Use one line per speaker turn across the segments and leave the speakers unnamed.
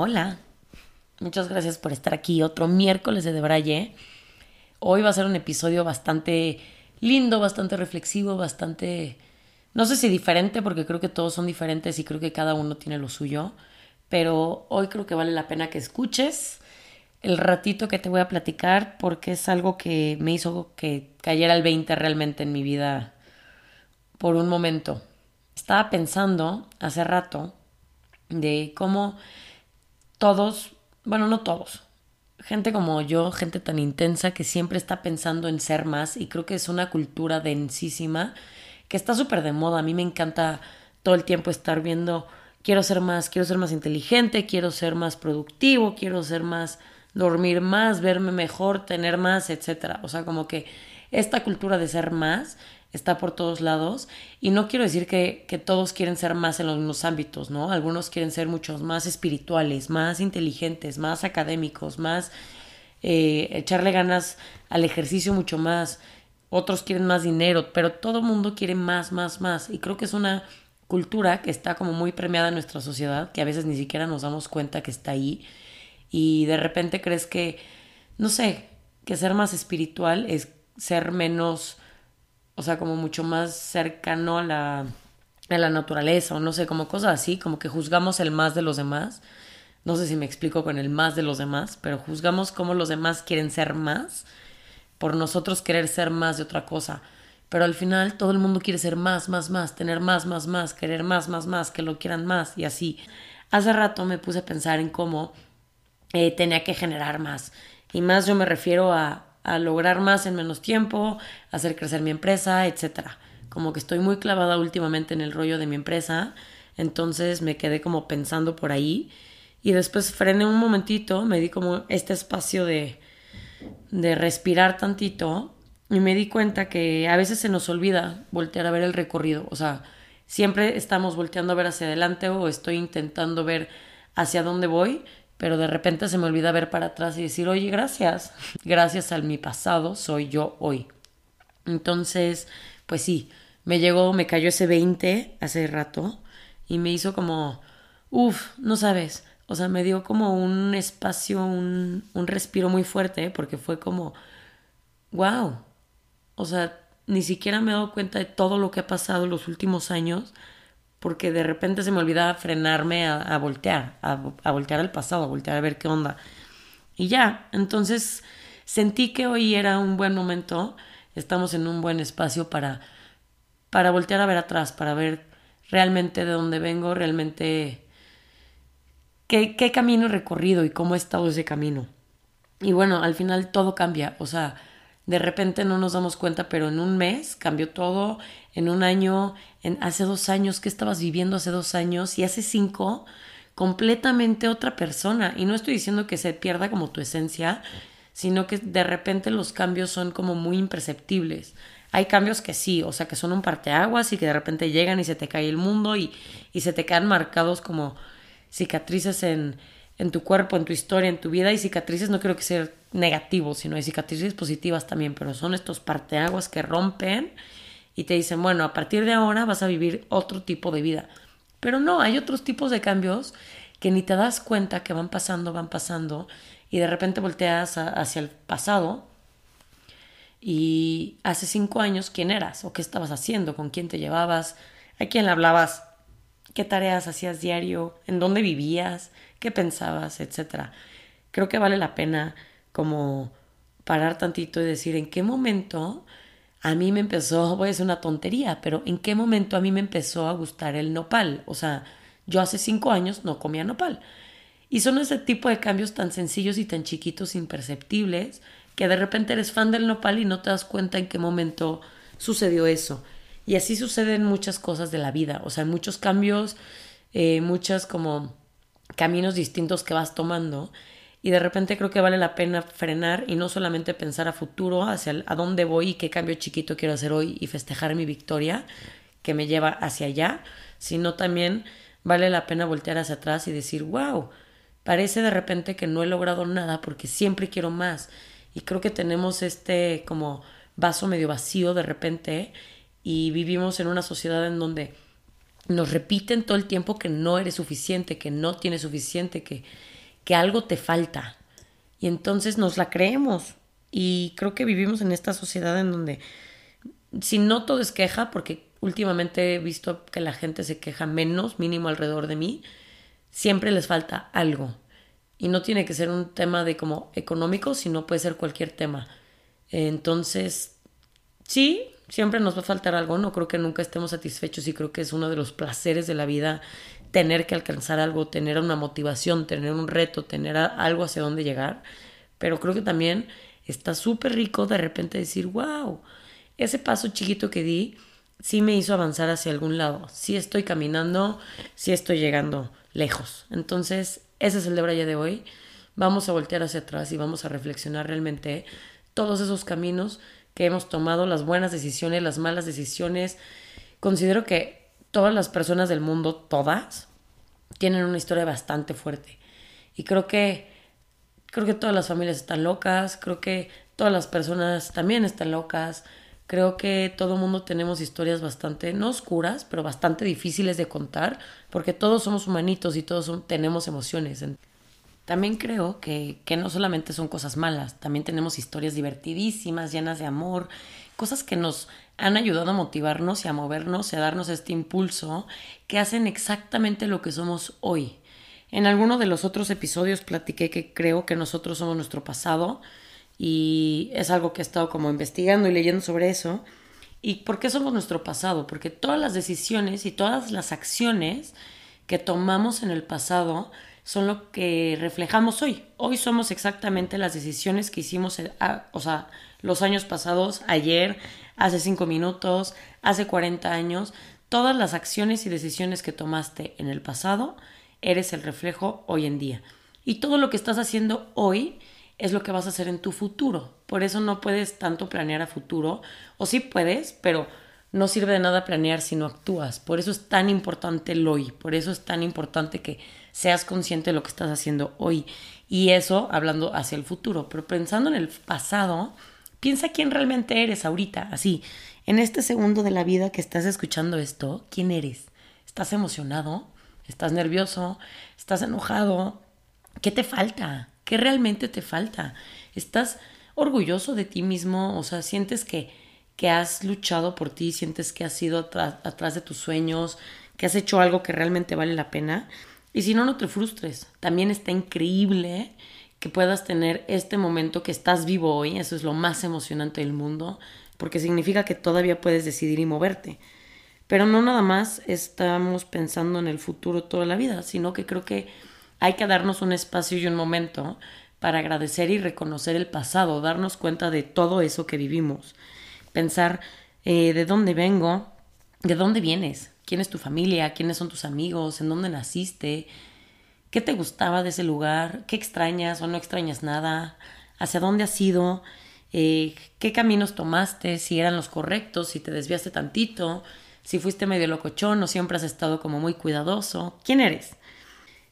Hola, muchas gracias por estar aquí otro miércoles de Debraye. Hoy va a ser un episodio bastante lindo, bastante reflexivo, bastante, no sé si diferente, porque creo que todos son diferentes y creo que cada uno tiene lo suyo, pero hoy creo que vale la pena que escuches el ratito que te voy a platicar porque es algo que me hizo que cayera el 20 realmente en mi vida por un momento. Estaba pensando hace rato de cómo todos, bueno, no todos, gente como yo, gente tan intensa que siempre está pensando en ser más y creo que es una cultura densísima que está súper de moda. A mí me encanta todo el tiempo estar viendo, quiero ser más, quiero ser más inteligente, quiero ser más productivo, quiero ser más dormir más, verme mejor, tener más, etcétera. O sea, como que esta cultura de ser más está por todos lados. Y no quiero decir que, que, todos quieren ser más en los mismos ámbitos, ¿no? Algunos quieren ser muchos más espirituales, más inteligentes, más académicos, más eh, echarle ganas al ejercicio mucho más, otros quieren más dinero, pero todo mundo quiere más, más, más. Y creo que es una cultura que está como muy premiada en nuestra sociedad, que a veces ni siquiera nos damos cuenta que está ahí. Y de repente crees que, no sé, que ser más espiritual es ser menos, o sea, como mucho más cercano a la, a la naturaleza o no sé, como cosas así, como que juzgamos el más de los demás. No sé si me explico con el más de los demás, pero juzgamos cómo los demás quieren ser más por nosotros querer ser más de otra cosa. Pero al final todo el mundo quiere ser más, más, más, tener más, más, más, querer más, más, más, que lo quieran más y así. Hace rato me puse a pensar en cómo eh, tenía que generar más. Y más yo me refiero a, a lograr más en menos tiempo, hacer crecer mi empresa, etc. Como que estoy muy clavada últimamente en el rollo de mi empresa, entonces me quedé como pensando por ahí y después frené un momentito, me di como este espacio de, de respirar tantito y me di cuenta que a veces se nos olvida voltear a ver el recorrido, o sea, siempre estamos volteando a ver hacia adelante o estoy intentando ver hacia dónde voy pero de repente se me olvida ver para atrás y decir, oye, gracias, gracias al mi pasado soy yo hoy. Entonces, pues sí, me llegó, me cayó ese 20 hace rato y me hizo como, uff, no sabes, o sea, me dio como un espacio, un, un respiro muy fuerte, porque fue como, wow, o sea, ni siquiera me he dado cuenta de todo lo que ha pasado los últimos años porque de repente se me olvidaba frenarme a, voltear, a, voltear al pasado, a voltear a ver qué onda. Y ya, entonces sentí que hoy era un buen momento, estamos en un buen espacio para, para voltear a ver atrás, para ver realmente de dónde vengo, realmente qué, qué camino he recorrido y cómo ha estado ese camino. Y bueno, al final todo cambia, o sea, de repente no nos damos cuenta, pero en un mes cambió todo, en un año, en hace dos años, ¿qué estabas viviendo hace dos años? Y hace cinco, completamente otra persona. Y no estoy diciendo que se pierda como tu esencia, sino que de repente los cambios son como muy imperceptibles. Hay cambios que sí, o sea, que son un parteaguas y que de repente llegan y se te cae el mundo y, y se te quedan marcados como cicatrices en, en tu cuerpo, en tu historia, en tu vida. Y cicatrices no creo que sean negativos, sino hay cicatrices positivas también, pero son estos parteaguas que rompen y te dicen, bueno, a partir de ahora vas a vivir otro tipo de vida. Pero no, hay otros tipos de cambios que ni te das cuenta que van pasando, van pasando, y de repente volteas hacia el pasado y hace cinco años quién eras o qué estabas haciendo, con quién te llevabas, a quién le hablabas, qué tareas hacías diario, en dónde vivías, qué pensabas, etcétera. Creo que vale la pena como parar tantito y decir en qué momento a mí me empezó, voy a decir una tontería, pero en qué momento a mí me empezó a gustar el nopal. O sea, yo hace cinco años no comía nopal. Y son ese tipo de cambios tan sencillos y tan chiquitos, imperceptibles, que de repente eres fan del nopal y no te das cuenta en qué momento sucedió eso. Y así suceden muchas cosas de la vida, o sea, muchos cambios, eh, muchas como caminos distintos que vas tomando y de repente creo que vale la pena frenar y no solamente pensar a futuro, hacia a dónde voy y qué cambio chiquito quiero hacer hoy y festejar mi victoria que me lleva hacia allá, sino también vale la pena voltear hacia atrás y decir, wow, parece de repente que no he logrado nada porque siempre quiero más. Y creo que tenemos este como vaso medio vacío de repente y vivimos en una sociedad en donde nos repiten todo el tiempo que no eres suficiente, que no tienes suficiente, que, que algo te falta. Y entonces nos la creemos. Y creo que vivimos en esta sociedad en donde, si no todo es queja, porque últimamente he visto que la gente se queja menos, mínimo alrededor de mí, siempre les falta algo. Y no tiene que ser un tema de como económico, sino puede ser cualquier tema. Entonces, sí, siempre nos va a faltar algo, no creo que nunca estemos satisfechos y creo que es uno de los placeres de la vida tener que alcanzar algo, tener una motivación, tener un reto, tener algo hacia dónde llegar. Pero creo que también está súper rico de repente decir, wow, ese paso chiquito que di sí me hizo avanzar hacia algún lado, sí estoy caminando, sí estoy llegando lejos. Entonces, ese es el de Braya de hoy. Vamos a voltear hacia atrás y vamos a reflexionar realmente todos esos caminos que hemos tomado, las buenas decisiones, las malas decisiones. Considero que todas las personas del mundo, todas, tienen una historia bastante fuerte. Y creo que creo que todas las familias están locas, creo que todas las personas también están locas. Creo que todo el mundo tenemos historias bastante, no oscuras, pero bastante difíciles de contar, porque todos somos humanitos y todos tenemos emociones. También creo que, que no solamente son cosas malas, también tenemos historias divertidísimas, llenas de amor, cosas que nos han ayudado a motivarnos y a movernos y a darnos este impulso que hacen exactamente lo que somos hoy. En alguno de los otros episodios platiqué que creo que nosotros somos nuestro pasado, y es algo que he estado como investigando y leyendo sobre eso. ¿Y por qué somos nuestro pasado? Porque todas las decisiones y todas las acciones que tomamos en el pasado son lo que reflejamos hoy. Hoy somos exactamente las decisiones que hicimos, o sea, los años pasados, ayer, hace cinco minutos, hace 40 años. Todas las acciones y decisiones que tomaste en el pasado, eres el reflejo hoy en día. Y todo lo que estás haciendo hoy es lo que vas a hacer en tu futuro. Por eso no puedes tanto planear a futuro, o sí puedes, pero no sirve de nada planear si no actúas. Por eso es tan importante el hoy, por eso es tan importante que seas consciente de lo que estás haciendo hoy. Y eso hablando hacia el futuro, pero pensando en el pasado, piensa quién realmente eres ahorita, así, en este segundo de la vida que estás escuchando esto, ¿quién eres? ¿Estás emocionado? ¿Estás nervioso? ¿Estás enojado? ¿Qué te falta? ¿Qué realmente te falta? ¿Estás orgulloso de ti mismo? O sea, sientes que, que has luchado por ti, sientes que has ido atrás de tus sueños, que has hecho algo que realmente vale la pena. Y si no, no te frustres. También está increíble que puedas tener este momento que estás vivo hoy. Eso es lo más emocionante del mundo, porque significa que todavía puedes decidir y moverte. Pero no nada más estamos pensando en el futuro toda la vida, sino que creo que hay que darnos un espacio y un momento para agradecer y reconocer el pasado, darnos cuenta de todo eso que vivimos, pensar eh, de dónde vengo, de dónde vienes, quién es tu familia, quiénes son tus amigos, en dónde naciste, qué te gustaba de ese lugar, qué extrañas o no extrañas nada, hacia dónde has ido, eh, qué caminos tomaste, si eran los correctos, si te desviaste tantito, si fuiste medio locochón o siempre has estado como muy cuidadoso, quién eres.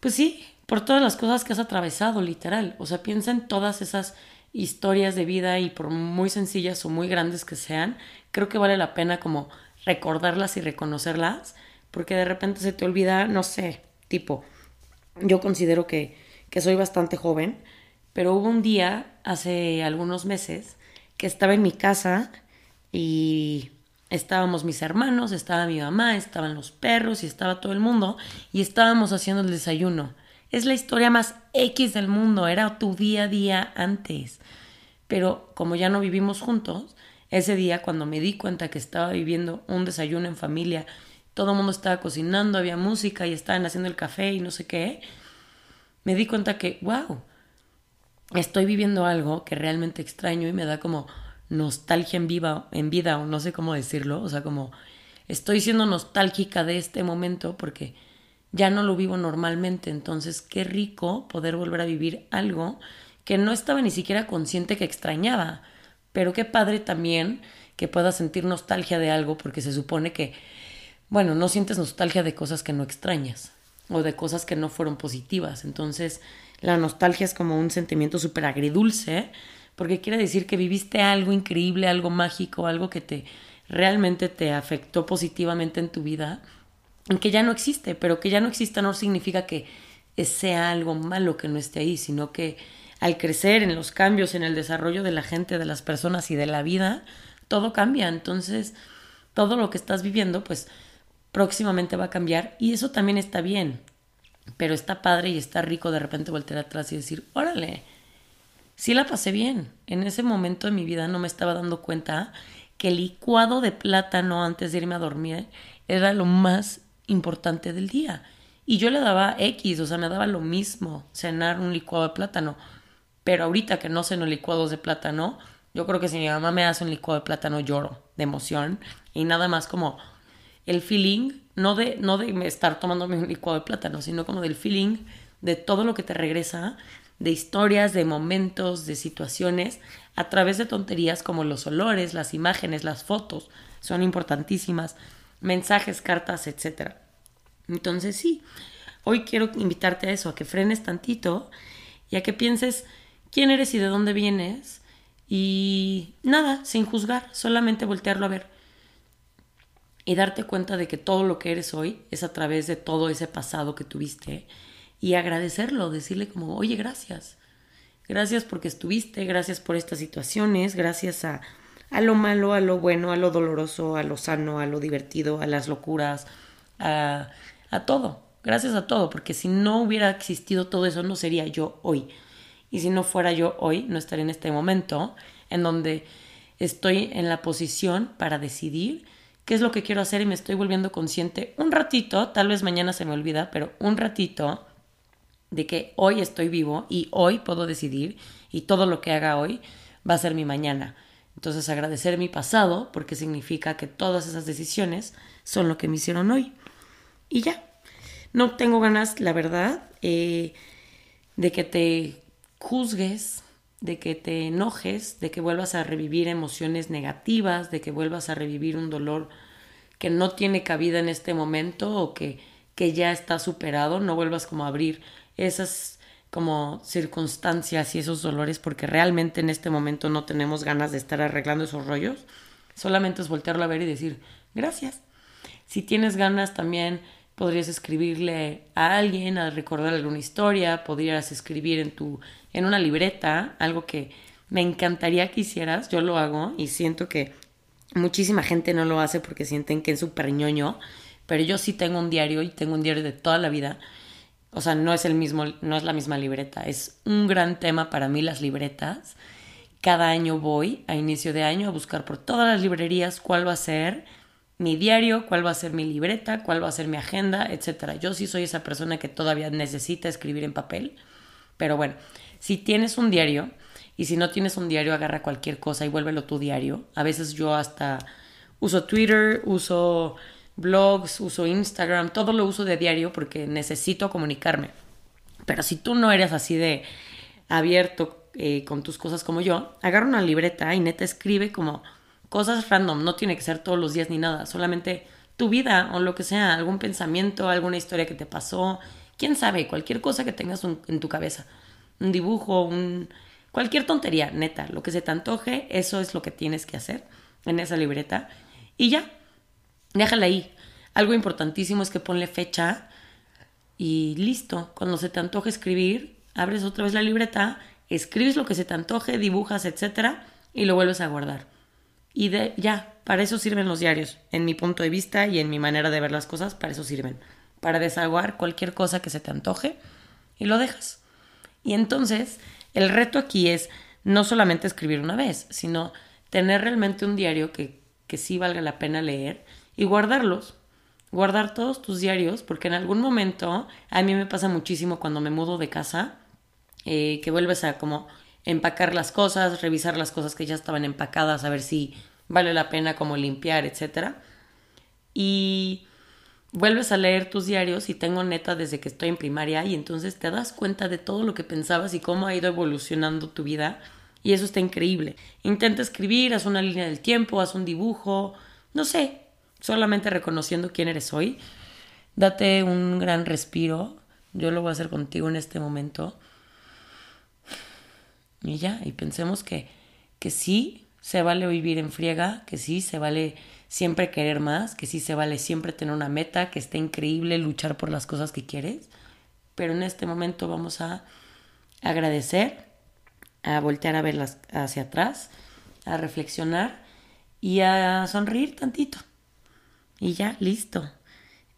Pues sí, por todas las cosas que has atravesado, literal. O sea, piensa en todas esas historias de vida y por muy sencillas o muy grandes que sean, creo que vale la pena como recordarlas y reconocerlas, porque de repente se te olvida, no sé, tipo, yo considero que, que soy bastante joven, pero hubo un día, hace algunos meses, que estaba en mi casa y Estábamos mis hermanos, estaba mi mamá, estaban los perros y estaba todo el mundo y estábamos haciendo el desayuno. Es la historia más X del mundo, era tu día a día antes. Pero como ya no vivimos juntos, ese día cuando me di cuenta que estaba viviendo un desayuno en familia, todo el mundo estaba cocinando, había música y estaban haciendo el café y no sé qué, me di cuenta que, wow, estoy viviendo algo que realmente extraño y me da como nostalgia en, en vida, o no sé cómo decirlo, o sea, como estoy siendo nostálgica de este momento porque ya no lo vivo normalmente, entonces qué rico poder volver a vivir algo que no estaba ni siquiera consciente que extrañaba, pero qué padre también que puedas sentir nostalgia de algo porque se supone que, bueno, no sientes nostalgia de cosas que no extrañas o de cosas que no fueron positivas, entonces la nostalgia es como un sentimiento súper agridulce, porque quiere decir que viviste algo increíble, algo mágico, algo que te realmente te afectó positivamente en tu vida que ya no existe, pero que ya no exista no significa que sea algo malo que no esté ahí, sino que al crecer en los cambios, en el desarrollo de la gente, de las personas y de la vida, todo cambia. Entonces, todo lo que estás viviendo, pues próximamente va a cambiar y eso también está bien. Pero está padre y está rico de repente voltear atrás y decir, órale, sí la pasé bien. En ese momento de mi vida no me estaba dando cuenta que el licuado de plátano antes de irme a dormir era lo más importante del día. Y yo le daba X, o sea, me daba lo mismo cenar un licuado de plátano. Pero ahorita que no ceno licuados de plátano, yo creo que si mi mamá me hace un licuado de plátano lloro de emoción y nada más como el feeling, no de, no de estar tomándome un licuado de plátano, sino como del feeling de todo lo que te regresa, de historias, de momentos, de situaciones, a través de tonterías como los olores, las imágenes, las fotos, son importantísimas, mensajes, cartas, etc. Entonces sí, hoy quiero invitarte a eso, a que frenes tantito y a que pienses quién eres y de dónde vienes y nada, sin juzgar, solamente voltearlo a ver y darte cuenta de que todo lo que eres hoy es a través de todo ese pasado que tuviste y agradecerlo, decirle como, oye, gracias. Gracias porque estuviste, gracias por estas situaciones, gracias a, a lo malo, a lo bueno, a lo doloroso, a lo sano, a lo divertido, a las locuras, a, a todo. Gracias a todo, porque si no hubiera existido todo eso, no sería yo hoy. Y si no fuera yo hoy, no estaría en este momento en donde estoy en la posición para decidir qué es lo que quiero hacer y me estoy volviendo consciente un ratito, tal vez mañana se me olvida, pero un ratito de que hoy estoy vivo y hoy puedo decidir y todo lo que haga hoy va a ser mi mañana. Entonces agradecer mi pasado porque significa que todas esas decisiones son lo que me hicieron hoy. Y ya, no tengo ganas, la verdad, eh, de que te juzgues, de que te enojes, de que vuelvas a revivir emociones negativas, de que vuelvas a revivir un dolor que no tiene cabida en este momento o que, que ya está superado, no vuelvas como a abrir esas como circunstancias y esos dolores porque realmente en este momento no tenemos ganas de estar arreglando esos rollos. Solamente es voltearlo a ver y decir gracias. Si tienes ganas también podrías escribirle a alguien, a recordar alguna historia, podrías escribir en tu en una libreta algo que me encantaría que hicieras, yo lo hago y siento que muchísima gente no lo hace porque sienten que es súper ñoño, pero yo sí tengo un diario y tengo un diario de toda la vida. O sea, no es el mismo, no es la misma libreta, es un gran tema para mí las libretas. Cada año voy a inicio de año a buscar por todas las librerías cuál va a ser mi diario, cuál va a ser mi libreta, cuál va a ser mi agenda, etcétera. Yo sí soy esa persona que todavía necesita escribir en papel, pero bueno, si tienes un diario y si no tienes un diario, agarra cualquier cosa y vuélvelo tu diario. A veces yo hasta uso Twitter, uso blogs, uso Instagram, todo lo uso de diario porque necesito comunicarme. Pero si tú no eres así de abierto eh, con tus cosas como yo, agarra una libreta y neta escribe como cosas random, no tiene que ser todos los días ni nada, solamente tu vida o lo que sea, algún pensamiento, alguna historia que te pasó, quién sabe, cualquier cosa que tengas en tu cabeza, un dibujo, un, cualquier tontería, neta, lo que se te antoje, eso es lo que tienes que hacer en esa libreta y ya, déjala ahí. Algo importantísimo es que ponle fecha y listo, cuando se te antoje escribir, abres otra vez la libreta, escribes lo que se te antoje, dibujas, etcétera, y lo vuelves a guardar. Y ya, para eso sirven los diarios, en mi punto de vista y en mi manera de ver las cosas, para eso sirven. Para desaguar cualquier cosa que se te antoje y lo dejas. Y entonces, el reto aquí es no solamente escribir una vez, sino tener realmente un diario que, que sí valga la pena leer y guardarlos. Guardar todos tus diarios, porque en algún momento, a mí me pasa muchísimo cuando me mudo de casa, eh, que vuelves a como empacar las cosas, revisar las cosas que ya estaban empacadas, a ver si vale la pena como limpiar, etc. Y vuelves a leer tus diarios y tengo neta desde que estoy en primaria y entonces te das cuenta de todo lo que pensabas y cómo ha ido evolucionando tu vida y eso está increíble. Intenta escribir, haz una línea del tiempo, haz un dibujo, no sé, solamente reconociendo quién eres hoy. Date un gran respiro, yo lo voy a hacer contigo en este momento y ya, y pensemos que, que sí se vale vivir en friega, que sí se vale siempre querer más, que sí se vale siempre tener una meta, que está increíble luchar por las cosas que quieres, pero en este momento vamos a agradecer, a voltear a verlas hacia atrás, a reflexionar y a sonreír tantito. Y ya, listo.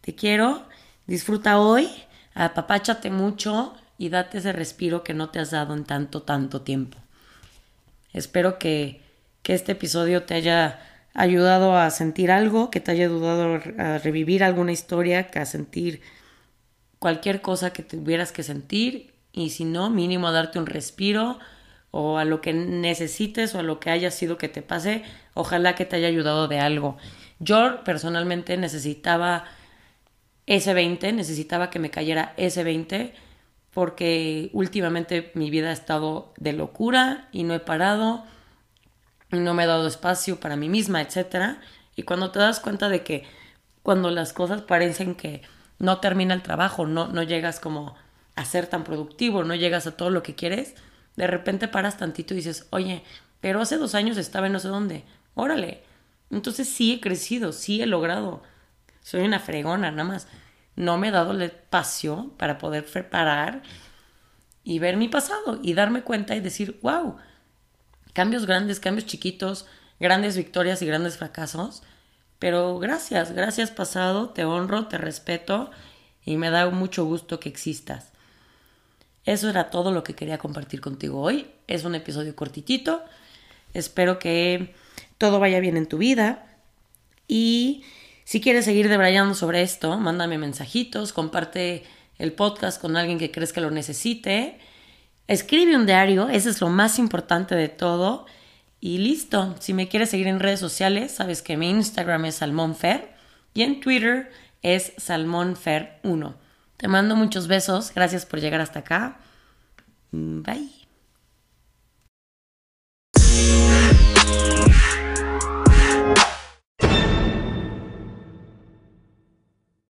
Te quiero, disfruta hoy, apapáchate mucho y date ese respiro que no te has dado en tanto, tanto tiempo. Espero que, que este episodio te haya ayudado a sentir algo, que te haya ayudado a revivir alguna historia, que a sentir cualquier cosa que tuvieras que sentir y si no, mínimo a darte un respiro o a lo que necesites o a lo que haya sido que te pase, ojalá que te haya ayudado de algo. Yo personalmente necesitaba ese 20, necesitaba que me cayera ese 20 porque últimamente mi vida ha estado de locura y no he parado, no me he dado espacio para mí misma, etc. Y cuando te das cuenta de que cuando las cosas parecen que no termina el trabajo, no, no llegas como a ser tan productivo, no llegas a todo lo que quieres, de repente paras tantito y dices, oye, pero hace dos años estaba en no sé dónde, órale. Entonces sí he crecido, sí he logrado. Soy una fregona, nada más. No me he dado el espacio para poder preparar y ver mi pasado y darme cuenta y decir, wow, cambios grandes, cambios chiquitos, grandes victorias y grandes fracasos. Pero gracias, gracias pasado, te honro, te respeto y me da mucho gusto que existas. Eso era todo lo que quería compartir contigo hoy. Es un episodio cortitito. Espero que todo vaya bien en tu vida. Y si quieres seguir debrayando sobre esto, mándame mensajitos, comparte el podcast con alguien que crees que lo necesite. Escribe un diario, eso es lo más importante de todo. Y listo, si me quieres seguir en redes sociales, sabes que mi Instagram es salmonfer y en Twitter es salmonfer1. Te mando muchos besos, gracias por llegar hasta acá. Mm, bye.